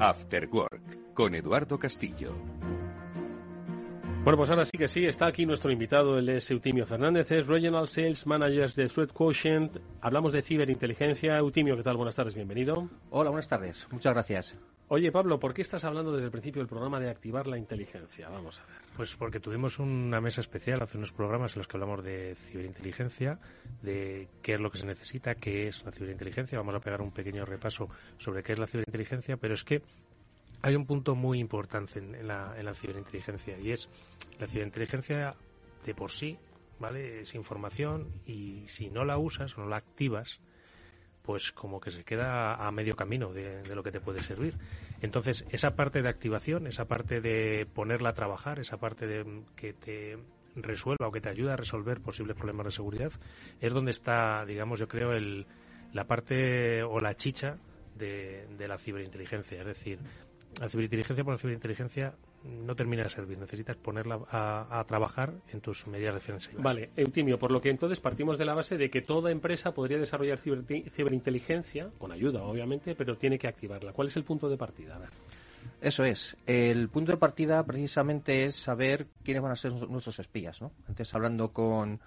After Work con Eduardo Castillo. Bueno, pues ahora sí que sí, está aquí nuestro invitado, el es Eutimio Fernández, es Regional Sales Manager de Threat Quotient. Hablamos de ciberinteligencia. Eutimio, ¿qué tal? Buenas tardes, bienvenido. Hola, buenas tardes. Muchas gracias. Oye, Pablo, ¿por qué estás hablando desde el principio del programa de activar la inteligencia? Vamos a ver. Pues porque tuvimos una mesa especial hace unos programas en los que hablamos de ciberinteligencia, de qué es lo que se necesita, qué es la ciberinteligencia. Vamos a pegar un pequeño repaso sobre qué es la ciberinteligencia, pero es que hay un punto muy importante en, la, en la ciberinteligencia y es la ciberinteligencia de por sí, ¿vale? Es información y si no la usas o no la activas, pues como que se queda a medio camino de, lo que te puede servir. Entonces, esa parte de activación, esa parte de ponerla a trabajar, esa parte de que te resuelva o que te ayuda a resolver posibles problemas de seguridad, es donde está, digamos, yo creo, el, la parte o la chicha de, de la ciberinteligencia. Es decir, la ciberinteligencia por la ciberinteligencia no termina de servir. Necesitas ponerla a, trabajar en tus medidas defensivas. Vale, Eutimio, por lo que entonces partimos de la base de que toda empresa podría desarrollar ciberinteligencia, con ayuda obviamente, pero tiene que activarla. ¿Cuál es el punto de partida? Eso es. El punto de partida precisamente es saber quiénes van a ser nuestros espías. ¿no? Antes hablando con,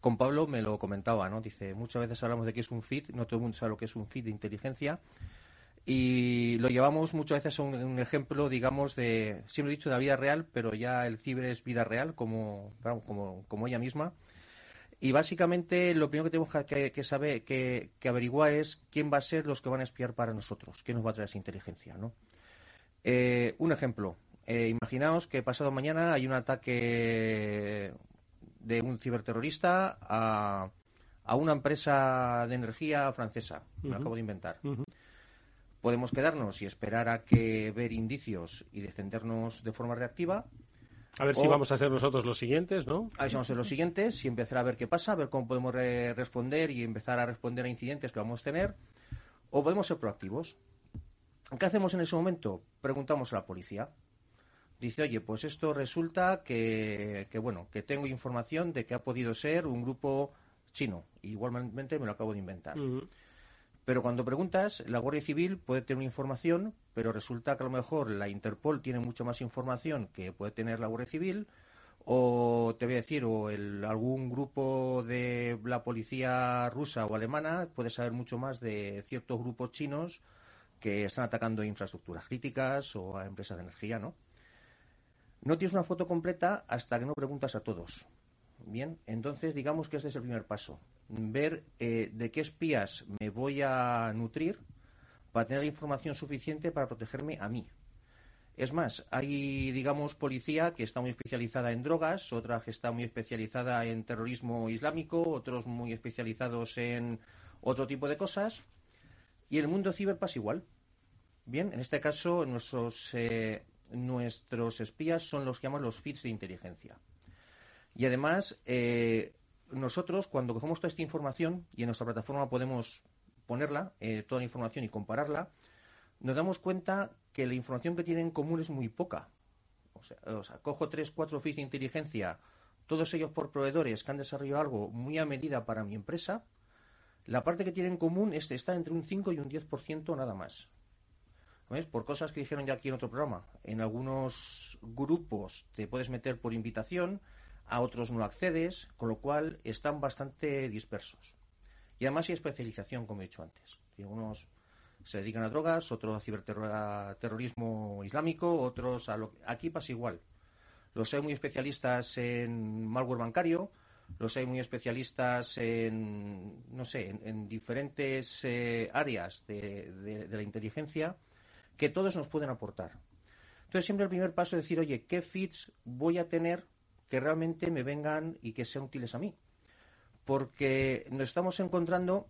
con Pablo me lo comentaba, ¿no? Dice, muchas veces hablamos de que es un feed, no todo el mundo sabe lo que es un feed de inteligencia y lo llevamos muchas veces a un, ejemplo, digamos, de, siempre he dicho de la vida real, pero ya el ciber es vida real, como, como, como ella misma. Y básicamente lo primero que tenemos que, saber, que, averiguar es quién va a ser los que van a espiar para nosotros, quién nos va a traer esa inteligencia, ¿no? Eh, un ejemplo. Eh, imaginaos que pasado mañana hay un ataque de un ciberterrorista a, a una empresa de energía francesa, me acabo de inventar. Podemos quedarnos y esperar a que ver indicios y defendernos de forma reactiva. A ver si vamos a ser nosotros los siguientes, ¿no? A ver si vamos a ser los siguientes y empezar a ver qué pasa, a ver cómo podemos responder y empezar a responder a incidentes que vamos a tener. O podemos ser proactivos. ¿Qué hacemos en ese momento? Preguntamos a la policía. Dice, oye, pues esto resulta que, bueno, que tengo información de que ha podido ser un grupo chino. Igualmente me lo acabo de inventar. Pero cuando preguntas, la Guardia Civil puede tener información, pero resulta que a lo mejor la Interpol tiene mucha más información que puede tener la Guardia Civil, o te voy a decir, o algún grupo de la policía rusa o alemana puede saber mucho más de ciertos grupos chinos que están atacando infraestructuras críticas o a empresas de energía, ¿no? No tienes una foto completa hasta que no preguntas a todos. Bien, entonces digamos que este es el primer paso ver eh, de qué espías me voy a nutrir para tener la información suficiente para protegerme a mí. Es más, hay, digamos, policía que está muy especializada en drogas, otra que está muy especializada en terrorismo islámico, otros muy especializados en otro tipo de cosas. Y el mundo ciber pasa igual. Bien, en este caso, nuestros, eh, nuestros espías son los que llaman los feeds de inteligencia. Y además, eh, nosotros cuando cogemos toda esta información y en nuestra plataforma podemos ponerla, eh, toda la información y compararla, nos damos cuenta que la información que tienen en común es muy poca. O sea, cojo tres, cuatro feeds de inteligencia, todos ellos por proveedores que han desarrollado algo muy a medida para mi empresa, la parte que tienen en común es, está entre un 5 y un 10% nada más. ¿Ves? Por cosas que dijeron ya aquí en otro programa. En algunos grupos te puedes meter por invitación, a otros no accedes, con lo cual están bastante dispersos. Y además hay especialización, como he dicho antes. Algunos se dedican a drogas, otros a ciberterrorismo islámico, otros a lo aquí pasa igual. Los hay muy especialistas en malware bancario, los hay muy especialistas en, no sé, en, diferentes eh, áreas de, de, la inteligencia que todos nos pueden aportar. Entonces siempre el primer paso es decir, oye, ¿qué feeds voy a tener que realmente me vengan y que sean útiles a mí. Porque nos estamos encontrando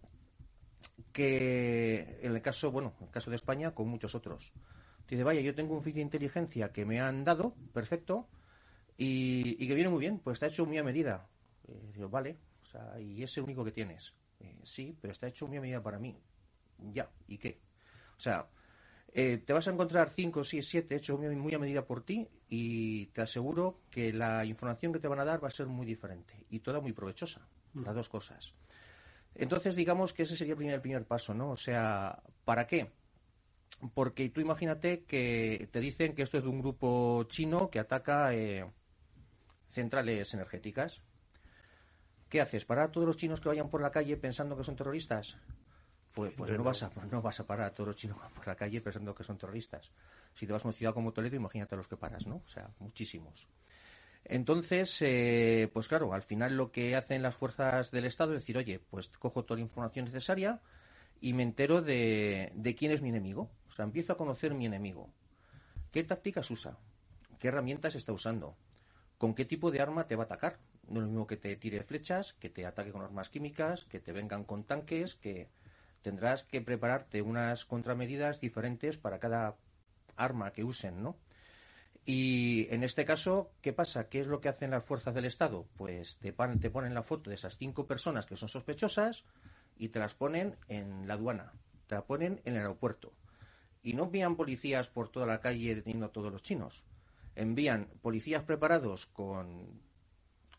que en el caso, bueno, en el caso de España, con muchos otros. Dice, vaya, yo tengo un feed de inteligencia que me han dado, perfecto, y, que viene muy bien, pues está hecho muy a medida. Digo, vale, o sea, y es el único que tienes. Eh, sí, pero está hecho muy a medida para mí. Ya, ¿y qué? O sea, eh, te vas a encontrar 5, 6, 7 hechos muy, a medida por ti y te aseguro que la información que te van a dar va a ser muy diferente y toda muy provechosa, mm. las dos cosas. Entonces, digamos que ese sería el primer, primer paso, ¿no? O sea, ¿para qué? Porque tú imagínate que te dicen que esto es de un grupo chino que ataca eh, centrales energéticas. ¿Qué haces? ¿Parar a todos los chinos que vayan por la calle pensando que son terroristas? Pues, pues no, vas a, no vas a parar a todos los chinos por la calle pensando que son terroristas. Si te vas a una ciudad como Toledo, imagínate los que paras, ¿no? O sea, muchísimos. Entonces, eh, pues claro, al final lo que hacen las fuerzas del Estado es decir, oye, pues cojo toda la información necesaria y me entero de, de quién es mi enemigo. O sea, empiezo a conocer mi enemigo. ¿Qué tácticas usa? ¿Qué herramientas está usando? ¿Con qué tipo de arma te va a atacar? No es lo mismo que te tire flechas, que te ataque con armas químicas, que te vengan con tanques, que tendrás que prepararte unas contramedidas diferentes para cada arma que usen, ¿no? Y en este caso, ¿qué pasa? ¿Qué es lo que hacen las fuerzas del Estado? Pues te, te ponen la foto de esas cinco personas que son sospechosas y te las ponen en la aduana, te la ponen en el aeropuerto. Y no envían policías por toda la calle deteniendo a todos los chinos. Envían policías preparados con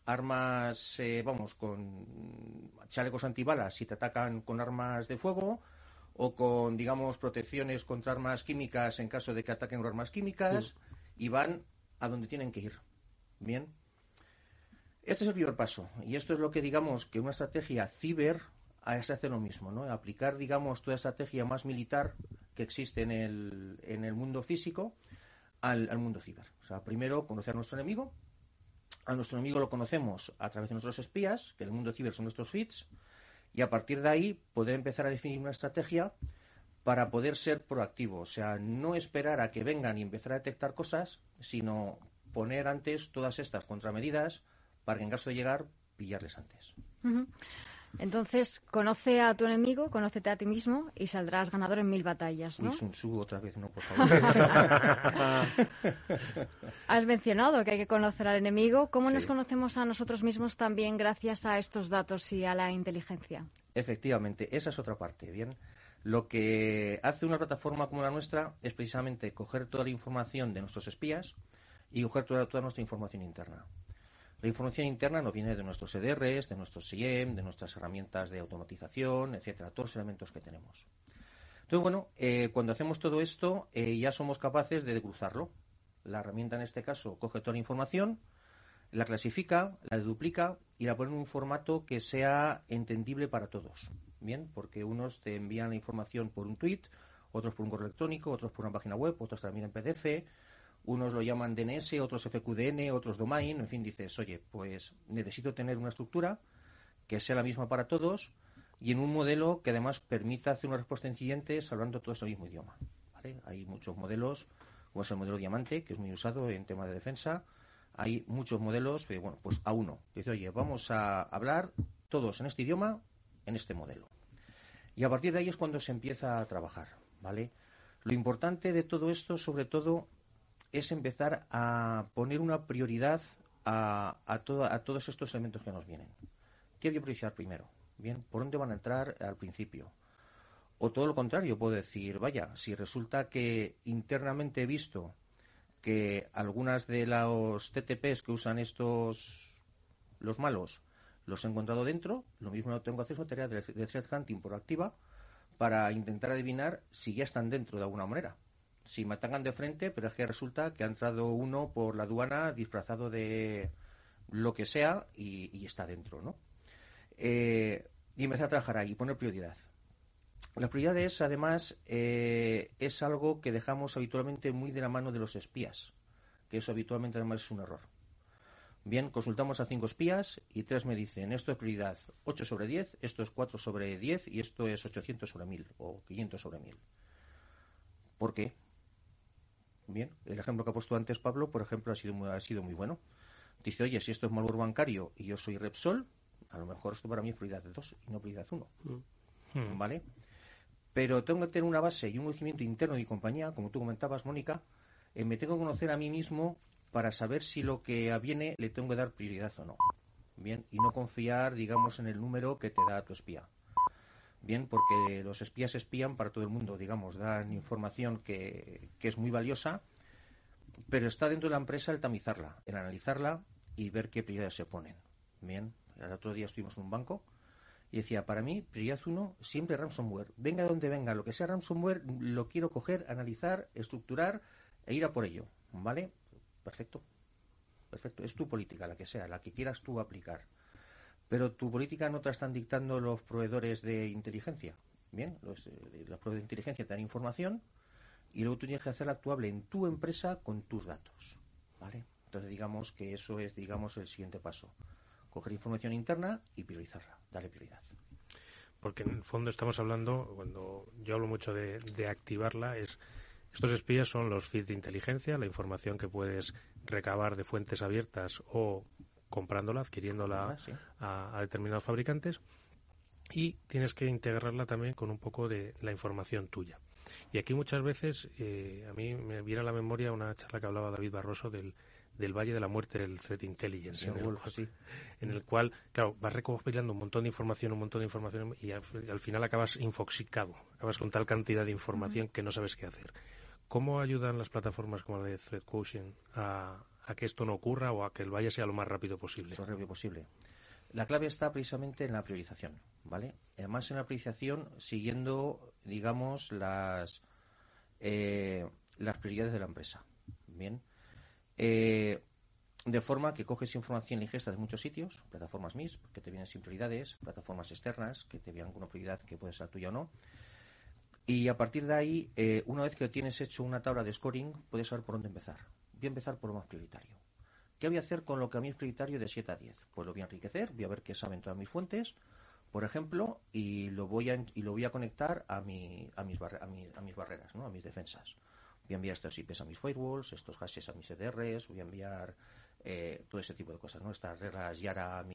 armas, eh, vamos, con chalecos antibalas si te atacan con armas de fuego o con, digamos, protecciones contra armas químicas en caso de que ataquen con armas químicas y van a donde tienen que ir. Bien. Este es el primer paso y esto es lo que, digamos, que una estrategia ciber se hace lo mismo, ¿no? Aplicar, digamos, toda estrategia más militar que existe en el, en el mundo físico al, al mundo ciber. O sea, primero conocer a nuestro enemigo, a nuestro enemigo lo conocemos a través de nuestros espías, que en el mundo ciber son nuestros feeds, y a partir de ahí poder empezar a definir una estrategia para poder ser proactivo. O sea, no esperar a que vengan y empezar a detectar cosas, sino poner antes todas estas contramedidas para que en caso de llegar, pillarles antes. Entonces, conoce a tu enemigo, conócete a ti mismo y saldrás ganador en mil batallas, ¿no? Sun Tzu otra vez, no, por favor. Has mencionado que hay que conocer al enemigo. ¿Cómo nos conocemos a nosotros mismos también gracias a estos datos y a la inteligencia? Efectivamente, esa es otra parte, ¿bien? Lo que hace una plataforma como la nuestra es precisamente coger toda la información de nuestros espías y coger toda nuestra información interna. La información interna nos viene de nuestros EDRs, de nuestros SIEM, de nuestras herramientas de automatización, etcétera, todos los elementos que tenemos. Entonces, bueno, eh, cuando hacemos todo esto, eh, ya somos capaces de cruzarlo. La herramienta, en este caso, coge toda la información, la clasifica, la duplica y la pone en un formato que sea entendible para todos. Bien, porque unos te envían la información por un tweet, otros por un correo electrónico, otros por una página web, otros también en PDF, unos lo llaman DNS, otros FQDN, otros domain, en fin, dices, oye, pues necesito tener una estructura que sea la misma para todos y en un modelo que además permita hacer una respuesta a incidentes hablando todo ese mismo idioma. Hay muchos modelos, como es el modelo Diamante, que es muy usado en tema de defensa. Hay muchos modelos, que, bueno, pues a uno. Dice, oye, vamos a hablar todos en este idioma, en este modelo. Y a partir de ahí es cuando se empieza a trabajar, ¿vale? Lo importante de todo esto, sobre todo, es empezar a poner una prioridad a, a, a todos estos elementos que nos vienen. ¿Qué voy a priorizar primero? Bien, ¿por dónde van a entrar al principio? O todo lo contrario, puedo decir, vaya, si resulta que internamente he visto que algunas de los TTPs que usan estos, los malos, los he encontrado dentro, lo mismo tengo que hacer una tarea de, de threat hunting proactiva para intentar adivinar si ya están dentro de alguna manera si me de frente, pero es que resulta que ha entrado uno por la aduana disfrazado de lo que sea y, está dentro, ¿no? Eh, y empezar a trabajar ahí, poner prioridad. Las prioridades, además, eh, es algo que dejamos habitualmente muy de la mano de los espías, que eso habitualmente además es un error. Bien, consultamos a cinco espías y tres me dicen, esto es prioridad 8 sobre 10, esto es 4 sobre 10 y esto es 800 sobre 1000 o 500 sobre 1000. ¿Por qué? Bien, el ejemplo que ha puesto antes Pablo, por ejemplo, ha sido muy, ha sido muy bueno. Dice, oye, si esto es malware bancario y yo soy Repsol, a lo mejor esto para mí es prioridad 2 y no prioridad 1. Mm. ¿Vale? Pero tengo que tener una base y un conocimiento interno de mi compañía, como tú comentabas, Mónica, eh, me tengo que conocer a mí mismo para saber si lo que viene le tengo que dar prioridad o no. Bien, y no confiar, digamos, en el número que te da tu espía. Bien, porque los espías espían para todo el mundo, digamos, dan información que, es muy valiosa, pero está dentro de la empresa el tamizarla, el analizarla y ver qué prioridades se ponen. Bien, el otro día estuvimos en un banco Y decía, para mí, prioridad uno, siempre ransomware. Venga de donde venga, lo que sea ransomware, lo quiero coger, analizar, estructurar e ir a por ello. ¿Vale? Perfecto. Perfecto. Es tu política, la que sea, la que quieras tú aplicar. Pero tu política no te la están dictando los proveedores de inteligencia. Bien, los, eh, proveedores de inteligencia te dan información y luego tú tienes que hacerla actuable en tu empresa con tus datos. ¿Vale? Entonces digamos que eso es, digamos, el siguiente paso coger información interna y priorizarla, darle prioridad. Porque en el fondo estamos hablando, cuando yo hablo mucho de, activarla, es estos espías son los feeds de inteligencia, la información que puedes recabar de fuentes abiertas o comprándola, adquiriéndola a, determinados fabricantes y tienes que integrarla también con un poco de la información tuya. Y aquí muchas veces eh, a mí me viene a la memoria una charla que hablaba David Barroso del, del Valle de la Muerte del Threat Intelligence, en, el, en, el, cual, claro, vas recopilando un montón de información, un montón de información y al, final acabas infoxicado, acabas con tal cantidad de información que no sabes qué hacer. ¿Cómo ayudan las plataformas como la de Threat Quotient a, que esto no ocurra o a que el valle sea lo más rápido posible? Lo más rápido posible. La clave está precisamente en la priorización, ¿vale? Además en la priorización siguiendo, digamos, las, eh, las prioridades de la empresa. Bien, eh, de forma que coges información y de muchos sitios, plataformas MIS, que te vienen sin prioridades, plataformas externas, que te vienen con una prioridad que puede ser tuya o no. Y a partir de ahí, eh, una vez que tienes hecho una tabla de scoring, puedes saber por dónde empezar. Voy a empezar por lo más prioritario. ¿Qué voy a hacer con lo que a mí es prioritario de 7 a 10? Pues lo voy a enriquecer, voy a ver qué saben todas mis fuentes, por ejemplo, y lo voy a, y lo voy a conectar a, mi, a, mis, a, a mis barreras, ¿no? a mis defensas voy a enviar estos IPs a mis firewalls, estos hashes a mis EDRs, voy a enviar eh, todo ese tipo de cosas, ¿no? Estas reglas YARA a mi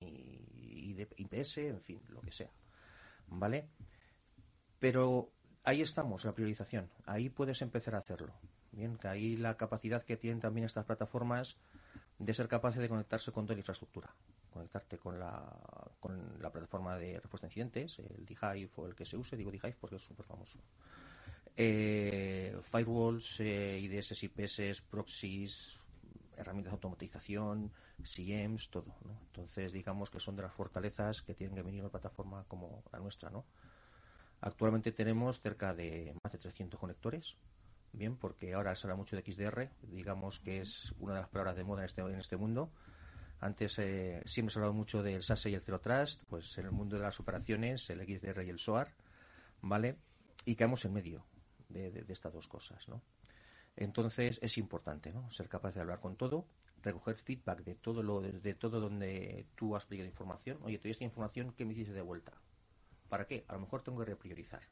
IPS, en fin, lo que sea. ¿Vale? Pero ahí estamos, la priorización. Ahí puedes empezar a hacerlo. Bien, que ahí la capacidad que tienen también estas plataformas de ser capaces de conectarse con toda la infraestructura. Conectarte con la, con la plataforma de respuesta a incidentes, el DHIVE o el que se use, digo DHIVE porque es súper famoso eh, firewalls, eh, IDS, IPS, proxies, herramientas de automatización, CIEMs, todo. ¿no? Entonces, digamos que son de las fortalezas que tienen que venir una plataforma como la nuestra. ¿no? Actualmente tenemos cerca de más de 300 conectores. Bien, porque ahora se habla mucho de XDR, digamos que es una de las palabras de moda en este, en este mundo. Antes eh, siempre se ha hablado mucho del SASE y el Zero Trust, pues en el mundo de las operaciones, el XDR y el SOAR, ¿vale? Y quedamos en medio de, estas dos cosas, ¿no? Entonces es importante, ¿no? Ser capaz de hablar con todo, recoger feedback de todo lo de, todo donde tú has pedido información. Oye, te doy esta información, ¿qué me dices de vuelta? ¿Para qué? A lo mejor tengo que repriorizar.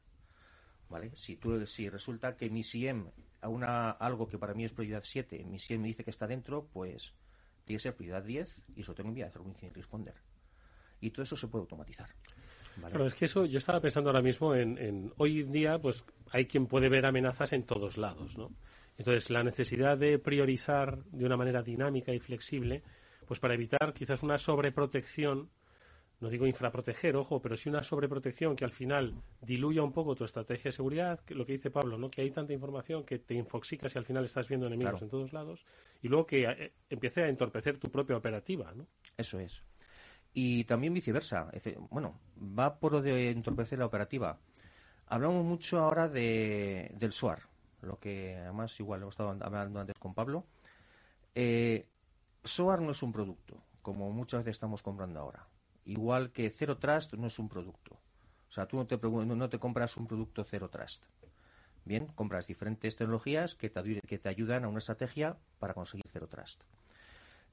¿Vale? Si tú si resulta que mi SIEM a una algo que para mí es prioridad 7, mi SIEM me dice que está dentro, pues tiene que ser prioridad 10 y eso tengo que enviar hacer un incident responder. Y todo eso se puede automatizar. Pero es que eso, yo estaba pensando ahora mismo en, hoy en día, pues hay quien puede ver amenazas en todos lados, ¿no? Entonces, la necesidad de priorizar de una manera dinámica y flexible, pues para evitar quizás una sobreprotección, no digo infraproteger, ojo, pero sí una sobreprotección que al final diluya un poco tu estrategia de seguridad, lo que dice Pablo, ¿no? Que hay tanta información que te infoxicas y al final estás viendo enemigos en todos lados, y luego que eh, empiece a entorpecer tu propia operativa, ¿no? Eso es. Y también viceversa. Bueno, va por lo de entorpecer la operativa. Hablamos mucho ahora de, del SOAR, lo que además igual hemos estado hablando antes con Pablo. Eh, SOAR no es un producto, como muchas veces estamos comprando ahora. Igual que Zero Trust no es un producto. O sea, tú no te, no te compras un producto Zero Trust. Bien, compras diferentes tecnologías que te, que te ayudan a una estrategia para conseguir Zero Trust.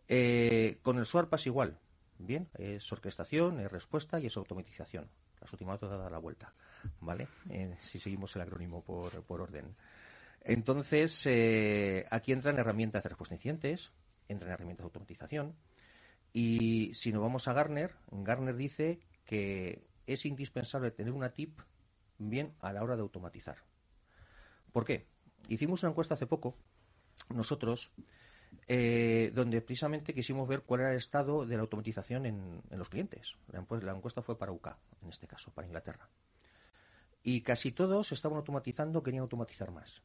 Eh, con el SOAR pasa igual. Bien, es orquestación, es respuesta y es automatización. Las últimas dos dar la vuelta, ¿vale? Eh, si seguimos el acrónimo por, por orden. Entonces, eh, aquí entran herramientas de respuesta incidentes, entran herramientas de automatización. Y si nos vamos a Garner, Garner dice que es indispensable tener una tip bien a la hora de automatizar. ¿Por qué? Hicimos una encuesta hace poco, nosotros, eh, donde precisamente quisimos ver cuál era el estado de la automatización en, los clientes. La, encuesta fue para UK, en este caso, para Inglaterra. Y casi todos estaban automatizando, querían automatizar más.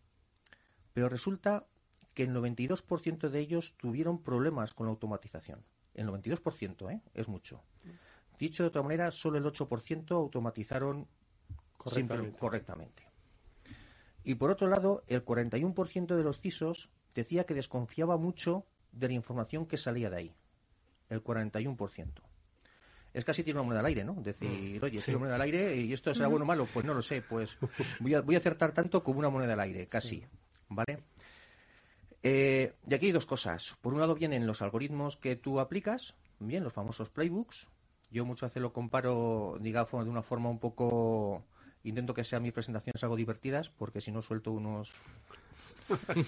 Pero resulta que el 92% de ellos tuvieron problemas con la automatización. El 92%, ¿eh? Es mucho. Dicho de otra manera, solo el 8% automatizaron correctamente. correctamente. Y por otro lado, el 41% de los CISOs decía que desconfiaba mucho de la información que salía de ahí. El 41%. Es casi tiene una moneda al aire, ¿no? Decir, oye, tiene una moneda al aire y esto será bueno o malo. Pues no lo sé, pues voy a, voy a acertar tanto como una moneda al aire, casi. ¿Vale? Eh, y aquí hay dos cosas. Por un lado vienen los algoritmos que tú aplicas, bien, los famosos playbooks. Yo muchas veces lo comparo, digamos, de una forma un poco... Intento que sean mis presentaciones algo divertidas, porque si no suelto unos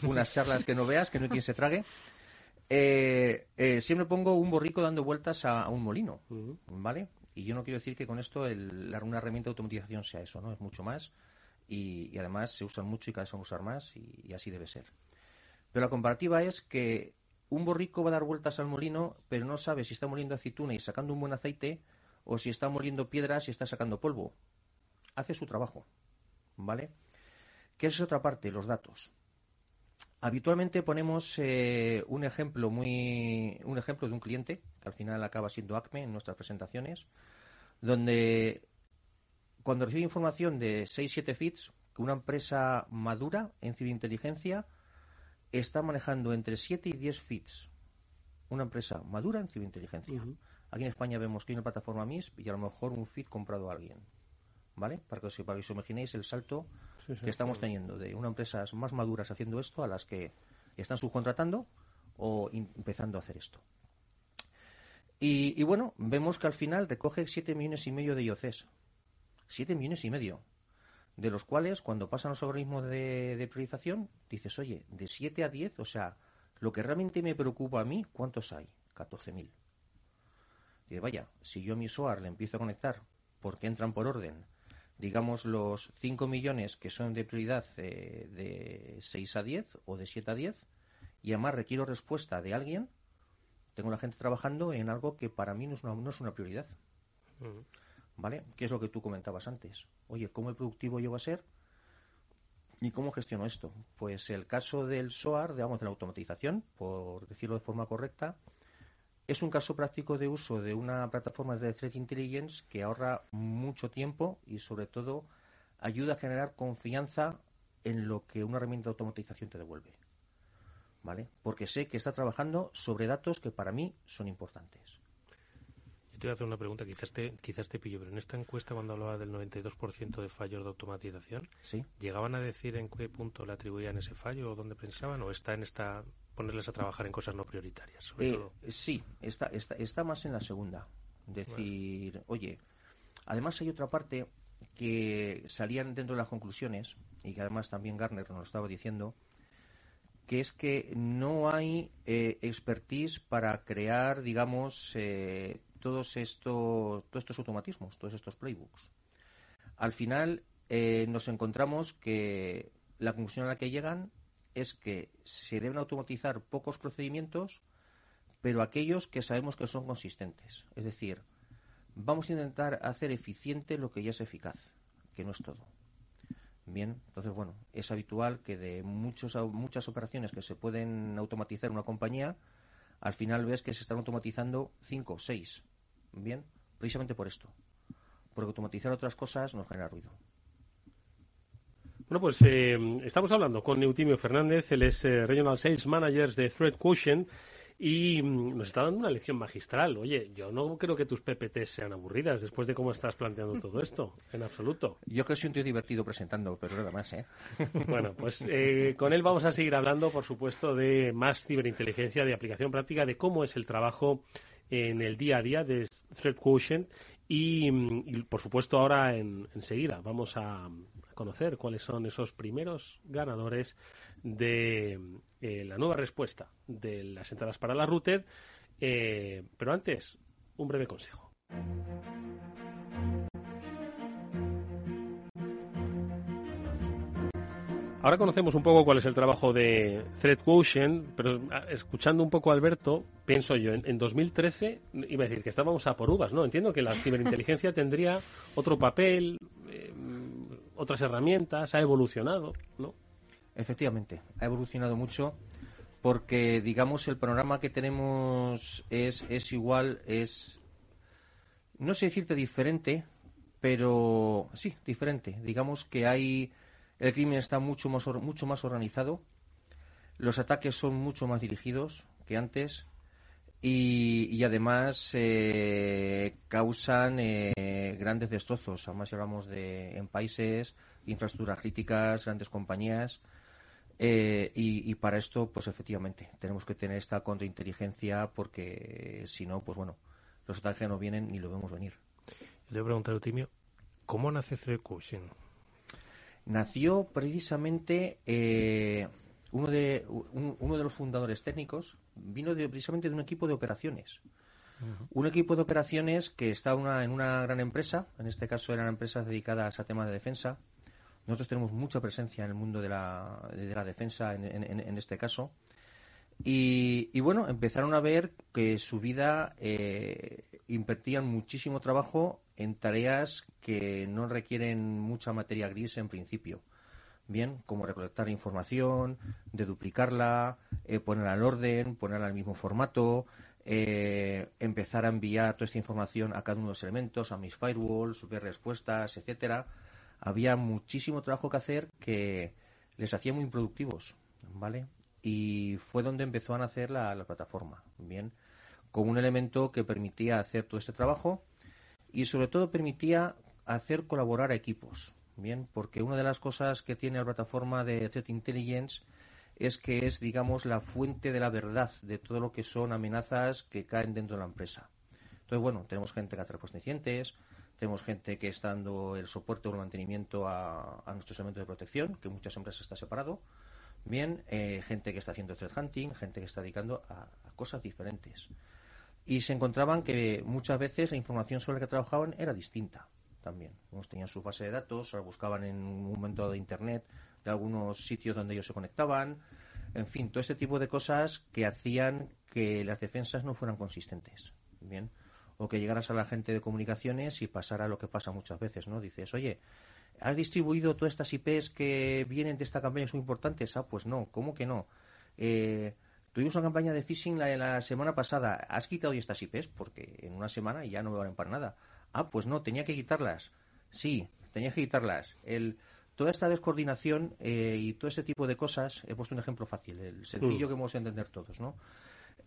unas charlas que no veas, que no hay quien se trague. Eh, eh, siempre pongo un borrico dando vueltas a, a un molino, ¿vale? Y yo no quiero decir que con esto el, la- una herramienta de automatización sea eso, ¿no? Es mucho más y, y además se usan mucho y cada vez se van a usar más y, y así debe ser. Pero la comparativa es que un borrico va a dar vueltas al molino, pero no sabe si está moliendo aceituna y sacando un buen aceite o si está moliendo piedras y está sacando polvo. Hace su trabajo, ¿vale? ¿Qué es otra parte? Los datos. Habitualmente ponemos eh, un ejemplo muy un ejemplo de un cliente que al final acaba siendo Acme en nuestras presentaciones, donde cuando recibe información de 6-7 feeds, que una empresa madura en ciberinteligencia está manejando entre 7 y 10 feeds. Una empresa madura en ciberinteligencia. Aquí en España vemos que hay una plataforma MISP y a lo mejor un feed comprado a alguien. ¿Vale? Para que os, para que os imaginéis el salto Sí, sí. que estamos teniendo de unas empresas más maduras haciendo esto a las que están subcontratando o empezando a hacer esto. Y, y bueno, vemos que al final recoge 7 millones y medio de IOCs. 7 millones y medio. De los cuales, cuando pasan los algoritmos de, de priorización, dices, oye, de 7 a 10, o sea, lo que realmente me preocupa a mí, ¿cuántos hay? 14.000. Y vaya, si yo a mi SOAR le empiezo a conectar porque entran por orden, digamos los 5 millones que son de prioridad eh, de 6 a 10 o de 7 a 10, y además requiero respuesta de alguien, tengo la gente trabajando en algo que para mí no es una, no es una prioridad. ¿Vale? ¿Qué es lo que tú comentabas antes? Oye, ¿cómo productivo yo va a ser? ¿Y cómo gestiono esto? Pues el caso del SOAR, digamos, de la automatización, por decirlo de forma correcta, es un caso práctico de uso de una plataforma de Threat Intelligence que ahorra mucho tiempo y sobre todo ayuda a generar confianza en lo que una herramienta de automatización te devuelve. ¿Vale? Porque sé que está trabajando sobre datos que para mí son importantes. Te voy a hacer una pregunta, quizás te, quizás te pillo, pero en esta encuesta cuando hablaba del 92% de fallos de automatización, ¿Sí? ¿llegaban a decir en qué punto le atribuían ese fallo o dónde pensaban? ¿O está en esta ponerles a trabajar en cosas no prioritarias? Sobre Eh, todo? sí, está, está, está más en la segunda. Decir, oye, además hay otra parte que salían dentro de las conclusiones, y que además también Garner nos estaba diciendo, que es que no hay eh, expertise para crear, digamos, eh, todos, estos, automatismos, todos estos playbooks. Al final eh, nos encontramos que la conclusión a la que llegan es que se deben automatizar pocos procedimientos, pero aquellos que sabemos que son consistentes. Es decir, vamos a intentar hacer eficiente lo que ya es eficaz, que no es todo. Bien, entonces, bueno, es habitual que de muchos, muchas operaciones que se pueden automatizar en una compañía, al final ves que se están automatizando cinco o seis. Bien, precisamente por esto. Porque automatizar otras cosas nos genera ruido. Bueno, pues eh, estamos hablando con Neutimio Fernández, él es eh, Regional Sales Manager de Threat Quotient y mm, nos está dando una lección magistral. Oye, yo no creo que tus PPTs sean aburridas después de cómo estás planteando todo esto, en absoluto. Yo creo que soy un tío divertido presentando, pero nada más, ¿eh? Bueno, pues eh, con él vamos a seguir hablando, por supuesto, de más ciberinteligencia, de aplicación práctica, de cómo es el trabajo en el día a día de Threat Quotient y, mm, por supuesto, ahora en, enseguida vamos a conocer cuáles son esos primeros ganadores de eh, la nueva respuesta de las entradas para la Routed. Eh, pero antes, un breve consejo. Ahora conocemos un poco cuál es el trabajo de Threat Quotient, pero ah, escuchando un poco a Alberto, pienso yo, en, en 2013 iba a decir que estábamos a por uvas, ¿no? Entiendo que la ciberinteligencia tendría otro papel, eh, otras herramientas, ha evolucionado, ¿no? Efectivamente, ha evolucionado mucho porque, digamos, el panorama que tenemos es, es igual, es no sé decirte diferente, pero sí, diferente. Digamos que hay el crimen está mucho más mucho más organizado, los ataques son mucho más dirigidos que antes y, además eh, causan eh, grandes destrozos. Además, si hablamos de en países, infraestructuras críticas, grandes compañías. Eh, y, para esto, pues efectivamente, tenemos que tener esta contrainteligencia porque si no, pues bueno, los ataques no vienen ni lo vemos venir. Le voy a preguntar, Eutimio, ¿cómo nace Cushing? Nació precisamente uno de, uno de los fundadores técnicos vino precisamente de un equipo de operaciones. Un equipo de operaciones que está una, en una gran empresa, en este caso eran empresas dedicadas a temas de defensa. Nosotros tenemos mucha presencia en el mundo de la, de la defensa en, en, este caso. Y, y, bueno, empezaron a ver que su vida eh, invertían muchísimo trabajo en tareas que no requieren mucha materia gris en principio bien, como recolectar información, de duplicarla, eh, ponerla al orden, ponerla al mismo formato, eh, empezar a enviar toda esta información a cada uno de los elementos, a mis firewalls, ver respuestas, etcétera. Había muchísimo trabajo que hacer que les hacía muy improductivos, ¿vale? Y fue donde empezó a nacer la, la plataforma, bien, como un elemento que permitía hacer todo este trabajo y sobre todo permitía hacer colaborar a equipos, Bien, porque una de las cosas que tiene la plataforma de Threat Intelligence es que es, digamos, la fuente de la verdad de todo lo que son amenazas que caen dentro de la empresa. Entonces, bueno, tenemos gente que hace reconocimientos, tenemos gente que está dando el soporte o el mantenimiento a, nuestros elementos de protección, que muchas empresas está separado. Bien, eh, gente que está haciendo threat hunting, gente que está dedicando a cosas diferentes. Y se encontraban que muchas veces la información sobre la que trabajaban era distinta también. Unos tenían su base de datos, la buscaban en un momento de Internet de algunos sitios donde ellos se conectaban. En fin, todo este tipo de cosas que hacían que las defensas no fueran consistentes. Bien. O que llegaras a la gente de comunicaciones y pasara lo que pasa muchas veces, ¿no? Dices, oye, ¿has distribuido todas estas IPs que vienen de esta campaña son importantes? Ah, pues no, ¿cómo que no? Eh, tuvimos una campaña de phishing la, la semana pasada. ¿Has quitado hoy estas IPs? Porque en una semana ya no me valen para nada. Ah, pues no, tenía que quitarlas. Sí, tenía que quitarlas. El, toda esta descoordinación eh, y todo ese tipo de cosas, he puesto un ejemplo fácil, el sencillo mm. que hemos de entender todos, ¿no?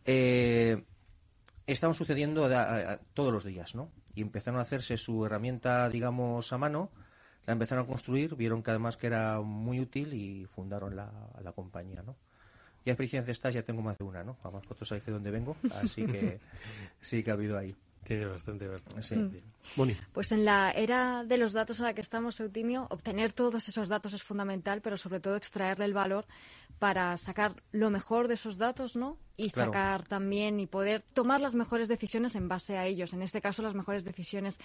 Eh, estaban sucediendo todos los días, ¿no? Y empezaron a hacerse su herramienta, digamos, a mano, la empezaron a construir, vieron que además que era muy útil y fundaron la, la compañía, ¿no? Ya experiencia estas ya tengo más de una, ¿no? Además, vosotros sabéis de dónde vengo, así que sí que ha habido ahí. Tiene bastante, bastante. Sí. Pues en la era de los datos en la que estamos, Eutimio, obtener todos esos datos es fundamental, pero sobre todo extraerle el valor para sacar lo mejor de esos datos, ¿no? Y sacar también y poder tomar las mejores decisiones en base a ellos. En este caso, las mejores decisiones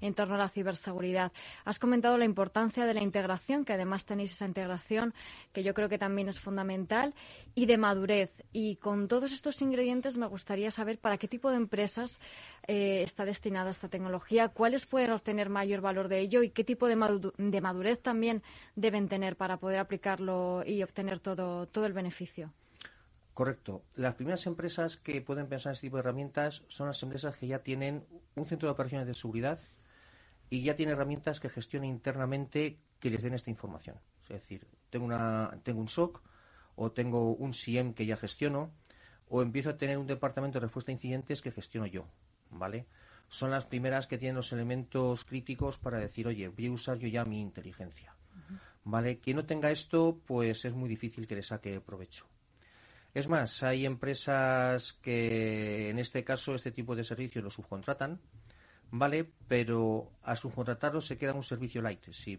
en torno a la ciberseguridad. Has comentado la importancia de la integración, que además tenéis esa integración, que yo creo que también es fundamental, y de madurez. Y con todos estos ingredientes me gustaría saber para qué tipo de empresas eh, está destinada esta tecnología, cuáles pueden obtener mayor valor de ello y qué tipo de, madurez también deben tener para poder aplicarlo y obtener todo, todo el beneficio. Correcto. Las primeras empresas que pueden pensar en este tipo de herramientas son las empresas que ya tienen un centro de operaciones de seguridad y ya tienen herramientas que gestionen internamente que les den esta información. Es decir, tengo, una, tengo un SOC o tengo un SIEM que ya gestiono o empiezo a tener un departamento de respuesta a incidentes que gestiono yo. ¿Vale? Son las primeras que tienen los elementos críticos para decir, oye, voy a usar yo ya mi inteligencia. ¿Vale? Quien no tenga esto, pues es muy difícil que le saque provecho. Es más, hay empresas que en este caso este tipo de servicios lo subcontratan, ¿vale? Pero a subcontratarlo se queda un servicio light. Sí,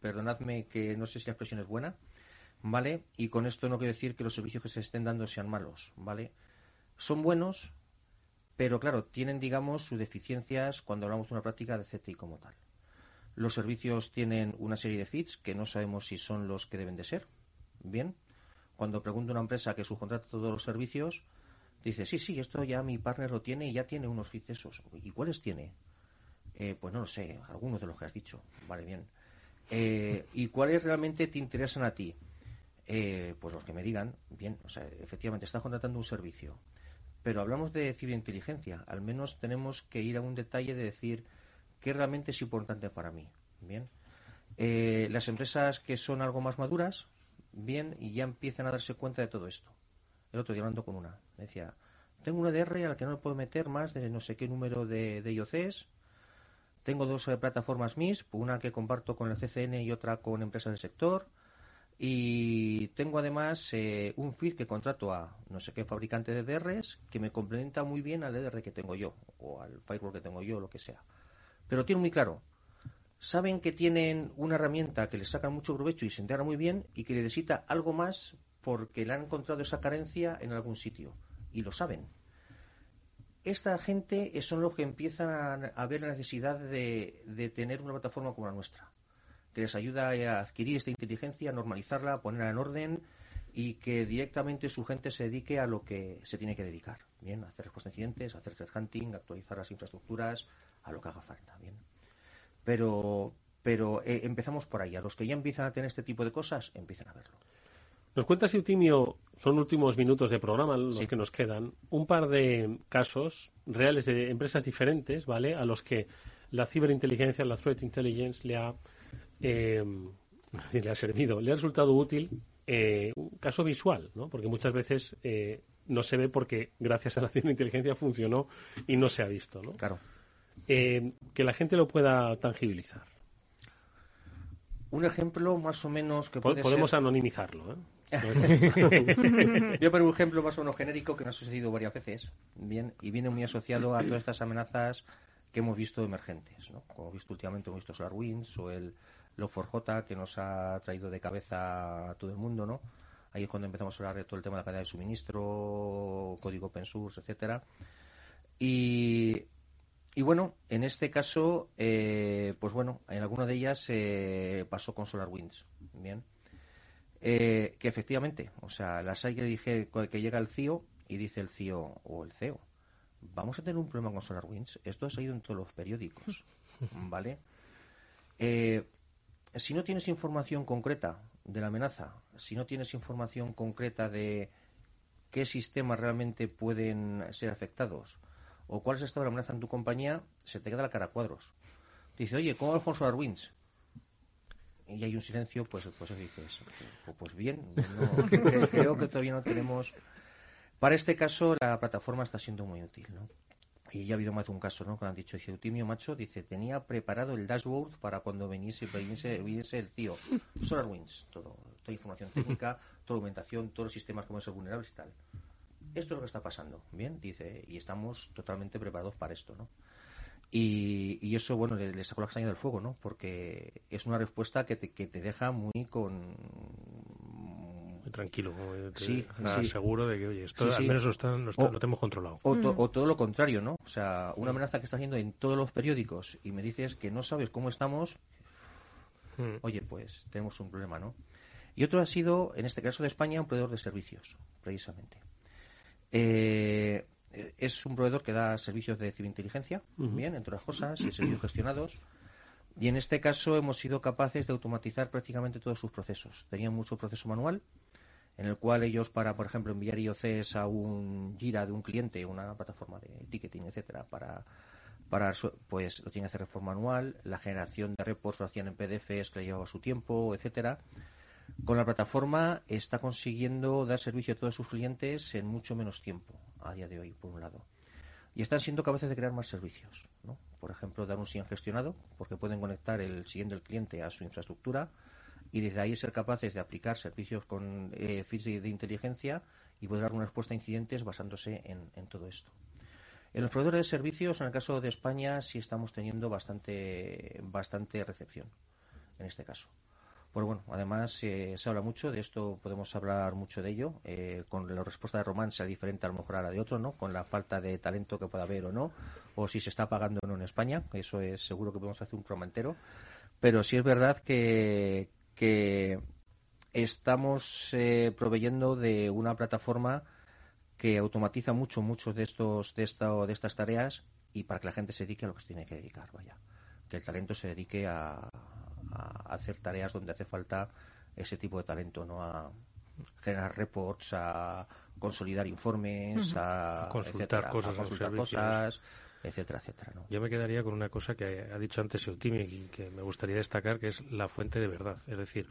perdonadme que no sé si la expresión es buena, ¿vale? Y con esto no quiero decir que los servicios que se estén dando sean malos, ¿vale? Son buenos, pero claro, tienen, digamos, sus deficiencias cuando hablamos de una práctica de CTI como tal. Los servicios tienen una serie de fits que no sabemos si son los que deben de ser. Bien, cuando pregunto a una empresa que subcontrata todos los servicios, dice, sí, sí, esto ya mi partner lo tiene y ya tiene unos fits esos. ¿Y cuáles tiene? Eh, pues no lo sé, algunos de los que has dicho. Vale, bien. Eh, ¿Y cuáles realmente te interesan a ti? Eh, pues los que me digan, bien, o sea, efectivamente estás contratando un servicio pero hablamos de ciberinteligencia. Al menos tenemos que ir a un detalle de decir qué realmente es importante para mí. Bien. Eh, las empresas que son algo más maduras, bien, y ya empiezan a darse cuenta de todo esto. El otro día hablando con una, decía, tengo una DR al que no le puedo meter más de no sé qué número de, de IOCs. Tengo dos eh, plataformas MIS, una que comparto con el CCN y otra con empresas del sector. Y tengo además eh, un feed que contrato a no sé qué fabricante de DRs que me complementa muy bien al DR que tengo yo, o al firewall que tengo yo, lo que sea. Pero tiene muy claro, saben que tienen una herramienta que les saca mucho provecho y se integra muy bien y que necesita algo más porque le han encontrado esa carencia en algún sitio. Y lo saben. Esta gente son los que empiezan a, ver la necesidad de, de tener una plataforma como la nuestra, que les ayuda a adquirir esta inteligencia, a normalizarla, a ponerla en orden y que directamente su gente se dedique a lo que se tiene que dedicar. Bien, a hacer respuesta a incidentes, a hacer threat hunting, actualizar las infraestructuras, a lo que haga falta. Bien pero, pero eh, empezamos por ahí. A los que ya empiezan a tener este tipo de cosas, empiezan a verlo. Nos cuentas, Eutimio, son últimos minutos de programa los que nos quedan, un par de casos reales de empresas diferentes, ¿vale? A los que la ciberinteligencia, la threat intelligence le ha, eh, le ha servido, le ha resultado útil eh, un caso visual, ¿no? Porque muchas veces no se ve porque gracias a la ciberinteligencia funcionó y no se ha visto, ¿no? Claro. Eh, que la gente lo pueda tangibilizar. Un ejemplo más o menos que puede Podemos anonimizarlo, ¿eh? Voy a poner un ejemplo más o menos genérico que nos ha sucedido varias veces, bien, y viene muy asociado a todas estas amenazas que hemos visto emergentes, ¿no? Como hemos visto últimamente, hemos visto SolarWinds o el Log4j que nos ha traído de cabeza a todo el mundo, ¿no? Ahí es cuando empezamos a hablar de todo el tema de la cadena de suministro, código open source, etcétera. Y y bueno, en este caso, eh, pues bueno, en alguna de ellas eh, pasó con SolarWinds. Bien. Eh, que efectivamente, o sea, las hay que dije que llega el CIO y dice el CIO o el CEO, vamos a tener un problema con SolarWinds. Esto ha salido en todos los periódicos, ¿vale? Si no tienes información concreta de la amenaza, si no tienes información concreta de qué sistemas realmente pueden ser afectados, o cuál es el estado de la amenaza en tu compañía, se te queda la cara a cuadros. Dice, oye, ¿cómo Alfonso Darwins? Y hay un silencio, pues, pues dices, pues, pues bien, creo que todavía no tenemos... Para este caso, la plataforma está siendo muy útil, ¿no? Y ya ha habido más de un caso, ¿no? Cuando han dicho, dice, Eutimio Macho, dice, tenía preparado el dashboard para cuando viniese, viniese, el tío. SolarWinds, todo, toda información técnica, toda documentación, todos los sistemas como ser vulnerables y tal esto es lo que está pasando, bien, dice, y estamos totalmente preparados para esto, ¿no? Y, eso, bueno, le, sacó la castaña del fuego, ¿no? Porque es una respuesta que te, que te deja muy con... Tranquilo, sí, seguro de que, oye, esto al menos lo, tenemos controlado. O, todo lo contrario, ¿no? O sea, una amenaza que está haciendo en todos los periódicos y me dices que no sabes cómo estamos, hmm. oye, pues tenemos un problema, ¿no? Y otro ha sido, en este caso de España, un proveedor de servicios, precisamente. Eh, es un proveedor que da servicios de ciberinteligencia, bien, entre otras cosas, y servicios gestionados. Y en este caso hemos sido capaces de automatizar prácticamente todos sus procesos. Tenían mucho proceso manual, en el cual ellos, para, por ejemplo, enviar IOCs a un Gira de un cliente, una plataforma de ticketing, etcétera, para, para pues lo tienen que hacer de forma manual. La generación de reports lo hacían en PDFs que le llevaba su tiempo, etcétera. Con la plataforma está consiguiendo dar servicio a todos sus clientes en mucho menos tiempo a día de hoy, por un lado. Y están siendo capaces de crear más servicios. ¿no? Por ejemplo, dar un SIEM gestionado, porque pueden conectar el SIEM del cliente a su infraestructura y desde ahí ser capaces de aplicar servicios con eh, de, inteligencia y poder dar una respuesta a incidentes basándose en, todo esto. En los proveedores de servicios, en el caso de España, sí estamos teniendo bastante, bastante recepción en este caso. Bueno, además eh, se habla mucho de esto, podemos hablar mucho de ello, eh, con la respuesta de Román sea diferente a lo mejor a la de otro, ¿no? Con la falta de talento que pueda haber o no, o si se está pagando o no en España, eso es seguro que podemos hacer un programa entero, pero sí es verdad que, que estamos eh, proveyendo de una plataforma que automatiza mucho muchos de estos de esta, de estas tareas y para que la gente se dedique a lo que se tiene que dedicar, vaya, que el talento se dedique a, a hacer tareas donde hace falta ese tipo de talento, ¿no? A, generar reports, a consolidar informes, a, consultar cosas, consultar cosas etcétera, etcétera. Yo me quedaría con una cosa que ha dicho antes Eutimi y que me gustaría destacar, que es la fuente de verdad. Es decir,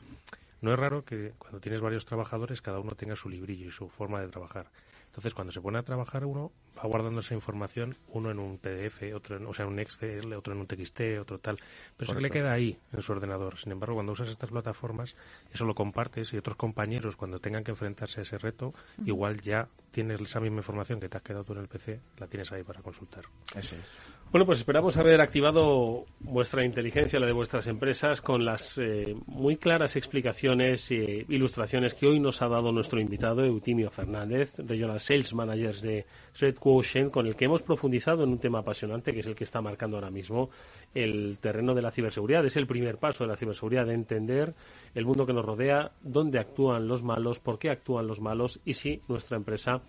no es raro que cuando tienes varios trabajadores cada uno tenga su librillo y su forma de trabajar. Entonces, cuando se pone a trabajar uno, va guardando esa información, uno en un PDF, otro en, o sea, un Excel, otro en un TXT, otro tal, pero se le queda ahí en su ordenador. Sin embargo, cuando usas estas plataformas, eso lo compartes y otros compañeros, cuando tengan que enfrentarse a ese reto, igual ya tienes esa misma información que te has quedado tú en el PC, la tienes ahí para consultar. Eso es. Bueno, pues esperamos haber activado vuestra inteligencia, la de vuestras empresas, con las eh, muy claras explicaciones e ilustraciones que hoy nos ha dado nuestro invitado, Eutimio Fernández, Regional Sales Managers de Red Quotient, con el que hemos profundizado en un tema apasionante que es el que está marcando ahora mismo el terreno de la ciberseguridad. Es el primer paso de la ciberseguridad, de entender el mundo que nos rodea, dónde actúan los malos, por qué actúan los malos y si nuestra empresa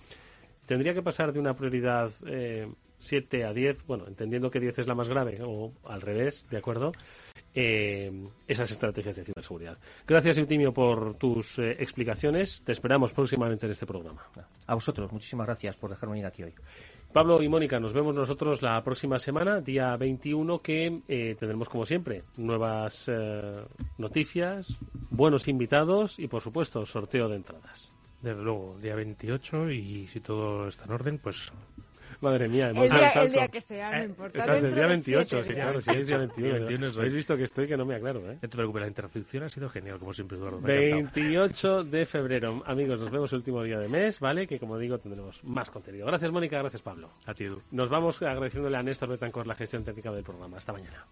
tendría que pasar de una prioridad. Eh, 7 a 10, bueno, entendiendo que 10 es la más grave o al revés, ¿de acuerdo? Eh, esas estrategias de ciberseguridad. Gracias, Eutimio, por tus eh, explicaciones. Te esperamos próximamente en este programa. A vosotros, muchísimas gracias por dejarme venir aquí hoy. Pablo y Mónica, nos vemos nosotros la próxima semana, día 21, que eh, tendremos, como siempre, nuevas noticias, buenos invitados y, por supuesto, sorteo de entradas. Desde luego, día 28 y si todo está en orden, pues Madre mía, el día, el día que sea, no eh, importa. el día 28, sí, claro, sí, es día 21. Habéis visto que estoy que no me aclaro, ¿eh? No te preocupes, la intercepción ha sido genial, como siempre, Eduardo. 28 de febrero. Amigos, nos vemos el último día de mes, ¿vale? Que, como digo, tendremos más contenido. Gracias, Mónica, gracias, Pablo. A ti, Edu. Nos vamos agradeciéndole a Néstor Betancor la gestión técnica del programa. Hasta mañana.